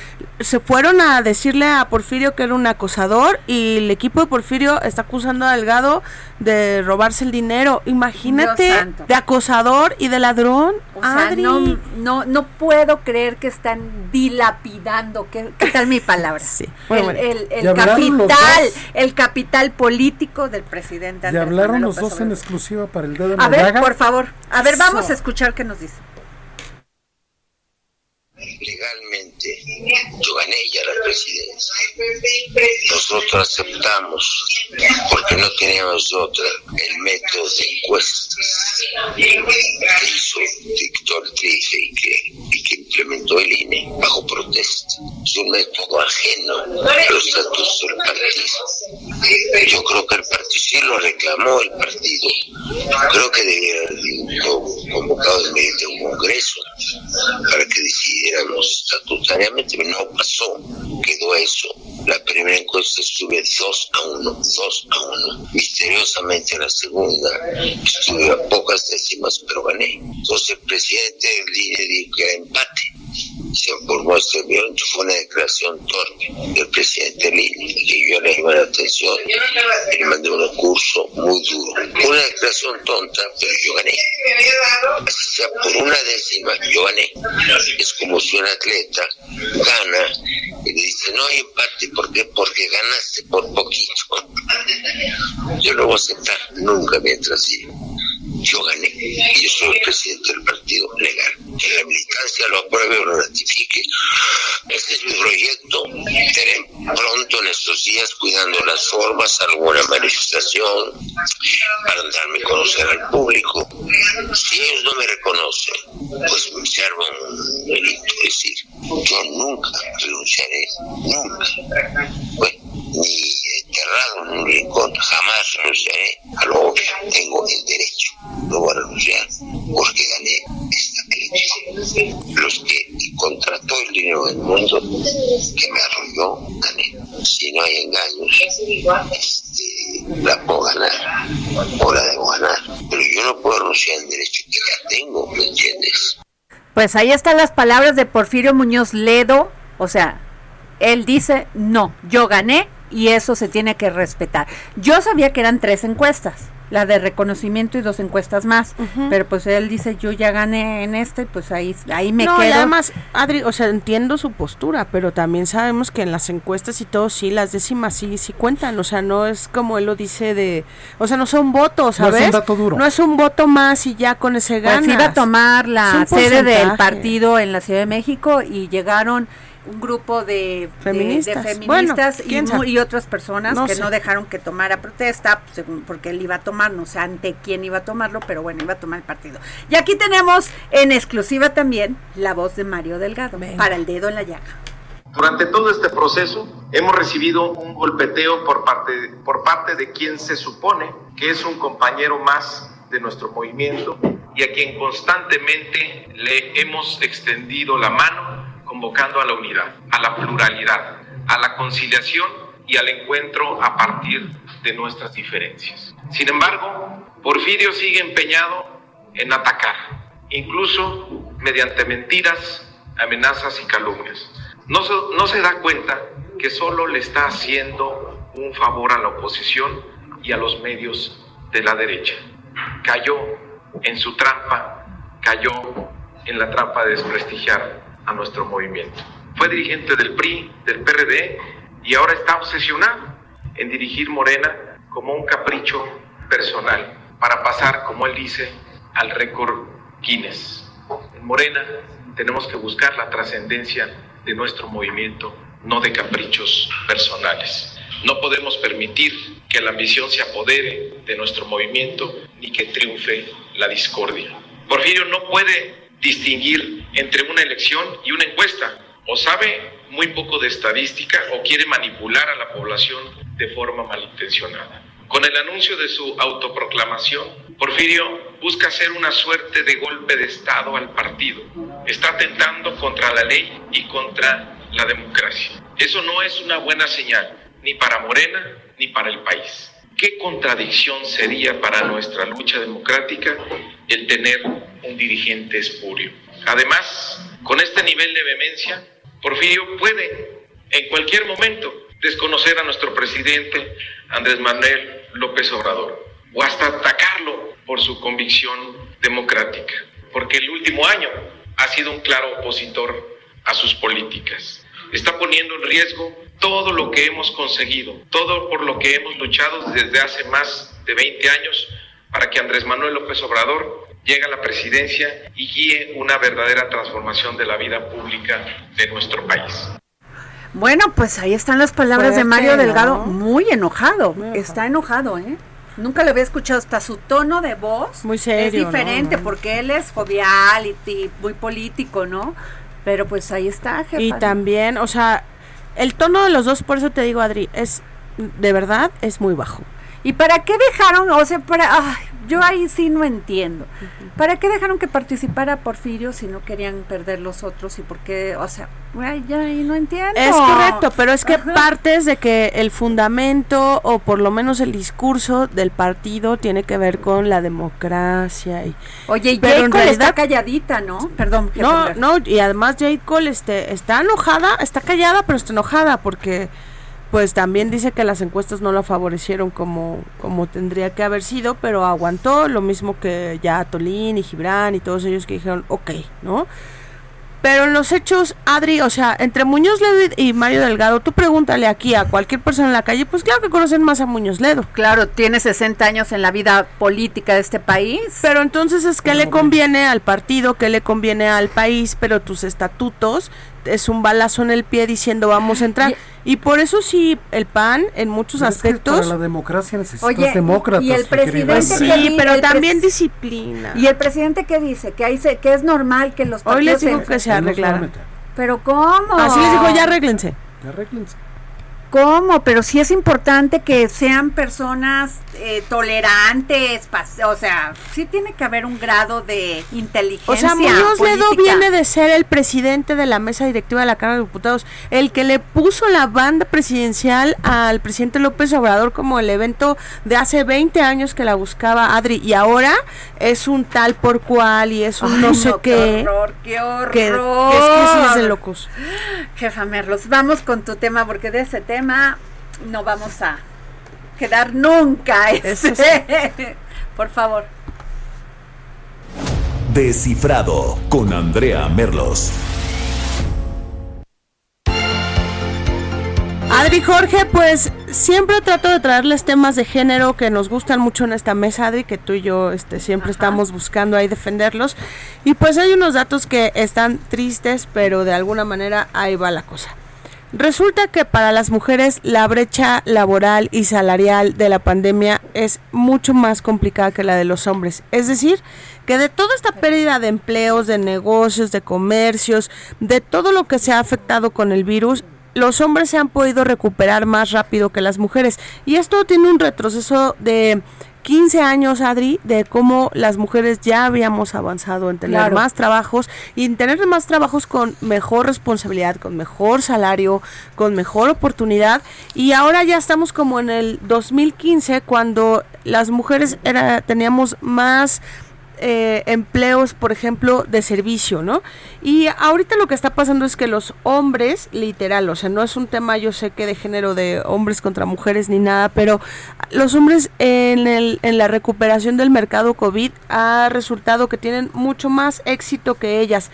se fueron a decirle a Porfirio que era un acosador y el equipo de Porfirio está acusando a Delgado de robarse el dinero. Imagínate de acosador y de ladrón. O sea, Adri. no, no, no puedo creer que están dilapidando, ¿qué, qué tal mi palabra? Sí, el, el- el capital, dos. el capital político del presidente. Y hablaron Manuel los López dos en exclusiva para el dedo en A la ver, llaga. por favor, a ver, vamos Eso. a escuchar qué nos dice. Legalmente yo gané ya la presidencia. Nosotros aceptamos, porque no teníamos otra, el método de encuestas que hizo Víctor Trife y que, y que implementó el INE bajo protesta. Es un método ajeno a los estatutos del partido. Yo creo que el partido sí lo reclamó el partido. Creo que debiera haber convocado en medio de un congreso para que decidiéramos estatutariamente, no pasó, quedó eso. La primera encuesta estuve 2 a 1, 2 a 1. Misteriosamente la segunda estuve a pocas décimas, pero gané. Entonces el presidente del INE dijo que era empate. Se formó este avión, fue una declaración torpe del presidente INE, que yo le llamé la atención le mandé un curso muy duro. Una declaración tonta, pero yo gané. Así sea, por una décima, yo gané. Es como si un atleta gana y le dice, no hay empate, ¿por qué? Porque ganaste por poquito. Yo no voy a aceptar nunca mientras diga. Yo gané y yo soy el presidente del partido legal. Que la militancia lo apruebe o lo ratifique. Este es mi proyecto. Estaré pronto en estos días cuidando las formas, alguna manifestación para darme a conocer al público. Si ellos no me reconocen, pues se arma un delito. Es decir, yo nunca renunciaré, nunca. Bueno, ni enterrado en un rincón, jamás renunciaré a lo obvio. Tengo el derecho, no voy a renunciar porque gané esta crítica. Los que y contra todo el dinero del mundo que me arrolló, gané. Si no hay engaños, este, la puedo ganar, o la debo ganar. Pero yo no puedo renunciar al derecho que ya tengo, ¿me entiendes? Pues ahí están las palabras de Porfirio Muñoz Ledo, o sea, él dice, no, yo gané y eso se tiene que respetar. Yo sabía que eran tres encuestas, la de reconocimiento y dos encuestas más, pero pues él dice, yo ya gané en este, pues ahí, ahí me no, quedo. y además, Adri, o sea, entiendo su postura, pero también sabemos que en las encuestas y todo, sí, las décimas sí, sí cuentan, o sea, no es como él lo dice de, o sea, no son votos, No es un ¿sabes? dato duro. No es un voto más y ya con ese ganas. Pues iba a tomar la sede del partido en la Ciudad de México y llegaron un grupo de de- de Feministas. feministas, Bueno, y, otras personas No que sé. no dejaron que tomara protesta, pues, porque él iba a tomar, no sé ante quién iba a tomarlo, pero bueno, iba a tomar el partido. Y aquí tenemos en exclusiva también la voz de Mario Delgado para el dedo en la llaga. Durante todo este proceso hemos recibido un golpeteo por parte, por parte de quien se supone que es un compañero más de nuestro movimiento y a quien constantemente le hemos extendido la mano convocando a la unidad, a la pluralidad, a la conciliación y al encuentro a partir de nuestras diferencias. Sin embargo, Porfirio sigue empeñado en atacar, incluso mediante mentiras, amenazas y calumnias. No se, no se da cuenta que solo le está haciendo un favor a la oposición y a los medios de la derecha. Cayó en su trampa, cayó en la trampa de desprestigiar a nuestro movimiento. Fue dirigente del PRI, del PRD y ahora está obsesionado en dirigir Morena como un capricho personal para pasar, como él dice, al récord Guinness. En Morena tenemos que buscar la trascendencia de nuestro movimiento, no de caprichos personales. No podemos permitir que la ambición se apodere de nuestro movimiento ni que triunfe la discordia. Porfirio no puede distinguir entre una elección y una encuesta. O sabe muy poco de estadística o quiere manipular a la población de forma malintencionada. Con el anuncio de su autoproclamación, Porfirio busca hacer una suerte de golpe de Estado al partido. Está atentando contra la ley y contra la democracia. Eso no es una buena señal, ni para Morena ni para el país. ¿Qué contradicción sería para nuestra lucha democrática el tener un dirigente espurio? Además, con este nivel de vehemencia, Porfirio puede en cualquier momento desconocer a nuestro presidente Andrés Manuel López Obrador o hasta atacarlo por su convicción democrática, porque el último año ha sido un claro opositor a sus políticas. Está poniendo en riesgo todo lo que hemos conseguido, todo por lo que hemos luchado desde hace más de 20 años para que Andrés Manuel López Obrador llegue a la presidencia y guíe una verdadera transformación de la vida pública de nuestro país. Bueno, pues ahí están las palabras de Mario ¿no? Delgado, muy enojado, Muy está enojado, ¿eh? Nunca lo había escuchado, hasta su tono de voz Muy serio, es diferente, porque él es jovial y, y muy político, ¿no? Pero pues ahí está, jefa. Y también, o sea, el tono de los dos, por eso te digo, Adri, es, de verdad, es muy bajo. ¿Y para qué dejaron, o sea, para, yo ahí sí no entiendo, ¿para qué dejaron que participara Porfirio si no querían perder los otros y por qué, o sea, ay, ya ahí no entiendo. Es correcto, pero es que Ajá. partes de que el fundamento o por lo menos el discurso del partido tiene que ver con la democracia y Oye, y pero J. en Cole realidad- está calladita, ¿no? Perdón. no, no, y además Jade Cole este, está enojada, está callada, pero está enojada porque pues también dice que las encuestas no la favorecieron como, como tendría que haber sido, pero aguantó, lo mismo que ya Tolín y Gibran y todos ellos que dijeron, ok, ¿no? Pero en los hechos, Adri, o sea, entre Muñoz Ledo y Mario Delgado, tú pregúntale aquí a cualquier persona en la calle, pues claro que conocen más a Muñoz Ledo. Claro, tiene 60 años en la vida política de este país. Pero entonces es que le conviene al partido, que le conviene al país, pero tus estatutos es un balazo en el pie diciendo vamos a entrar. Y, por eso sí, el PAN en muchos es que aspectos... para la democracia necesitas Oye, demócratas. y el presidente que Sí, pero el también pres- disciplina. ¿Y el presidente qué dice? Que, ahí se, que es normal que los Hoy les digo se- que se arreglaran. Pero ¿cómo? Así les dijo, ya arréglense. Arréglense. ¿Cómo? Pero sí es importante que sean personas eh, tolerante, espa- o sea, sí tiene que haber un grado de inteligencia. O sea, Muñoz Ledo viene de ser el presidente de la mesa directiva de la Cámara de Diputados, el que le puso la banda presidencial al presidente López Obrador como el evento de hace 20 años que la buscaba Adri, y ahora es un tal por cual y es un Ay, no sé qué qué. horror, qué horror. Que, que es que sí es de locos. Jefa Merlos, vamos con tu tema porque de ese tema no vamos a quedar nunca. Este. Por favor. Descifrado con Andrea Merlos. Adri Jorge, pues siempre trato de traerles temas de género que nos gustan mucho en esta mesa, Adri, que tú y yo este, siempre estamos buscando ahí defenderlos. Y pues hay unos datos que están tristes, pero de alguna manera ahí va la cosa. Resulta que para las mujeres la brecha laboral y salarial de la pandemia es mucho más complicada que la de los hombres. Es decir, que de toda esta pérdida de empleos, de negocios, de comercios, de todo lo que se ha afectado con el virus, los hombres se han podido recuperar más rápido que las mujeres. Y esto tiene un retroceso de 15 años, Adri, de cómo las mujeres ya habíamos avanzado en tener Claro. más trabajos y en tener más trabajos con mejor responsabilidad, con mejor salario, con mejor oportunidad. Y ahora ya estamos como en el 2015, cuando las mujeres era, teníamos más eh, empleos, por ejemplo, de servicio, ¿no? Y ahorita lo que está pasando es que los hombres, literal, o sea, no es un tema, yo sé que de género de hombres contra mujeres ni nada, pero los hombres en, el, en la recuperación del mercado COVID ha resultado que tienen mucho más éxito que ellas.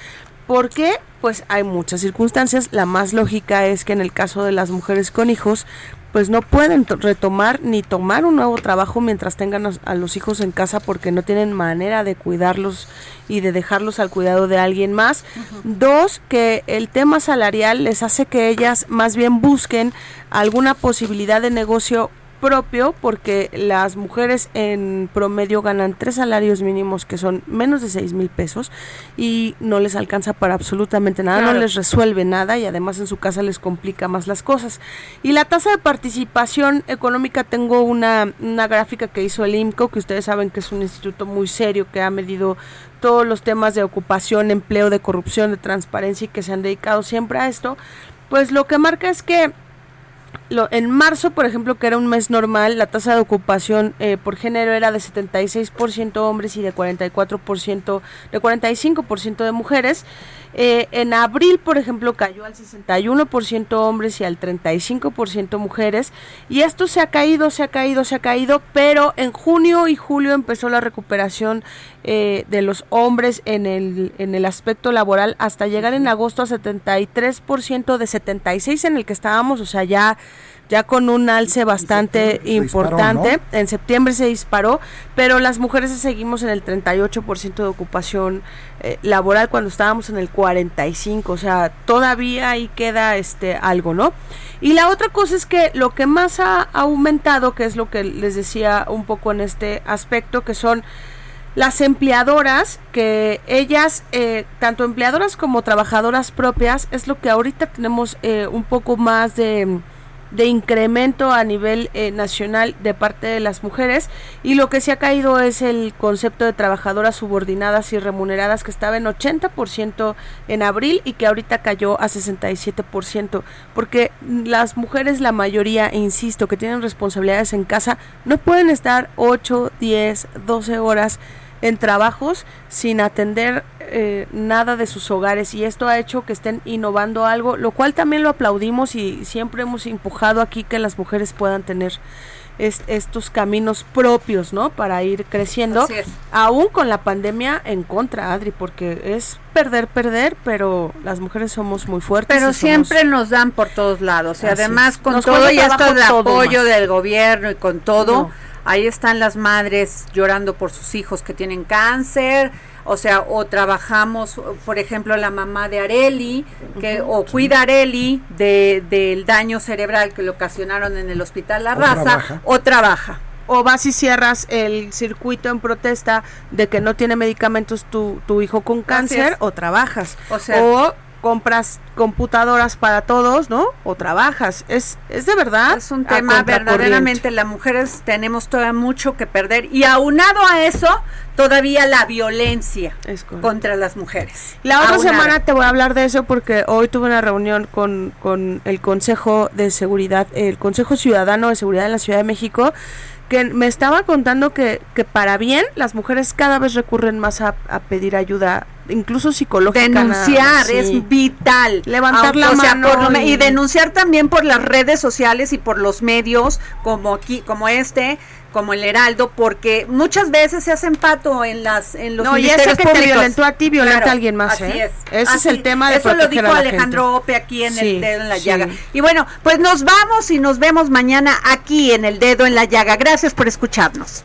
¿Por qué? Pues hay muchas circunstancias. La más lógica es que en el caso de las mujeres con hijos, pues no pueden to- retomar ni tomar un nuevo trabajo mientras tengan a, a los hijos en casa porque no tienen manera de cuidarlos y de dejarlos al cuidado de alguien más. Dos, que el tema salarial les hace que ellas más bien busquen alguna posibilidad de negocio propio porque las mujeres en promedio ganan tres salarios mínimos que son menos de seis mil pesos y no les alcanza para absolutamente nada, Claro. no les resuelve nada y además en su casa les complica más las cosas. Y la tasa de participación económica, tengo una, una gráfica que hizo el IMCO, que ustedes saben que es un instituto muy serio que ha medido todos los temas de ocupación, empleo, de corrupción, de transparencia y que se han dedicado siempre a esto, pues lo que marca es que lo, en marzo, por ejemplo, que era un mes normal, la tasa de ocupación eh, por género era de 76% hombres y de 44%, de 45% de mujeres. Eh, en abril, por ejemplo, cayó al 61% hombres y al 35% mujeres. Y esto se ha caído, se ha caído, se ha caído, pero en junio y julio empezó la recuperación eh, de los hombres en el, en el aspecto laboral hasta llegar en agosto a 73% de 76 en el que estábamos, o sea, ya ya con un alce bastante se disparó, importante. En septiembre se disparó, pero las mujeres seguimos en el 38% de ocupación eh, laboral cuando estábamos en el 45, o sea, todavía ahí queda este algo, ¿no? Y la otra cosa es que lo que más ha aumentado, que es lo que les decía un poco en este aspecto, que son las empleadoras, que ellas, eh, tanto empleadoras como trabajadoras propias, es lo que ahorita tenemos eh, un poco más de, de incremento a nivel eh, nacional de parte de las mujeres. Y lo que se ha caído es el concepto de trabajadoras subordinadas y remuneradas que estaba en 80% en abril y que ahorita cayó a 67% porque las mujeres la mayoría, insisto, que tienen responsabilidades en casa no pueden estar 8, 10, 12 horas en trabajos sin atender eh, nada de sus hogares y esto ha hecho que estén innovando algo, lo cual también lo aplaudimos y siempre hemos empujado aquí que las mujeres puedan tener es- estos caminos propios, ¿no? Para ir creciendo, aún con la pandemia en contra, Adri, porque es perder, perder, pero las mujeres somos muy fuertes. Pero somos- siempre nos dan por todos lados. Y Así además con todo y esto de apoyo más. del gobierno y con todo, No. Ahí están las madres llorando por sus hijos que tienen cáncer. O sea, o trabajamos, por ejemplo, la mamá de Areli, que, o cuida a Areli de, del daño cerebral que le ocasionaron en el hospital La O Raza, trabaja. o trabaja. o vas y cierras el circuito en protesta de que no tiene medicamentos tu, tu hijo con cáncer o trabajas. O sea- o compras computadoras para todos, ¿no? O trabajas. Es, es de verdad. Es un tema verdaderamente, las mujeres tenemos todavía mucho que perder y aunado a eso, todavía la violencia contra las mujeres. La otra semana te voy a hablar de eso porque hoy tuve una reunión con, con el Consejo de Seguridad, el Consejo Ciudadano de Seguridad en la Ciudad de México, que me estaba contando que, que para bien las mujeres cada vez recurren más a, a pedir ayuda, incluso psicológica. denunciar sí. es vital Levantar la o sea, mano por y... y- denunciar también por las redes sociales y por los medios como aquí como este como el Heraldo porque muchas veces se hacen pato en las en los No, y ese que te violentó a ti, violenta Claro, a alguien más, así ¿eh? es Ese es el tema de eso lo dijo Alejandro. Ope aquí en Sí, el dedo en la sí. llaga y bueno pues nos vamos y nos vemos mañana aquí en el dedo en la llaga gracias por escucharnos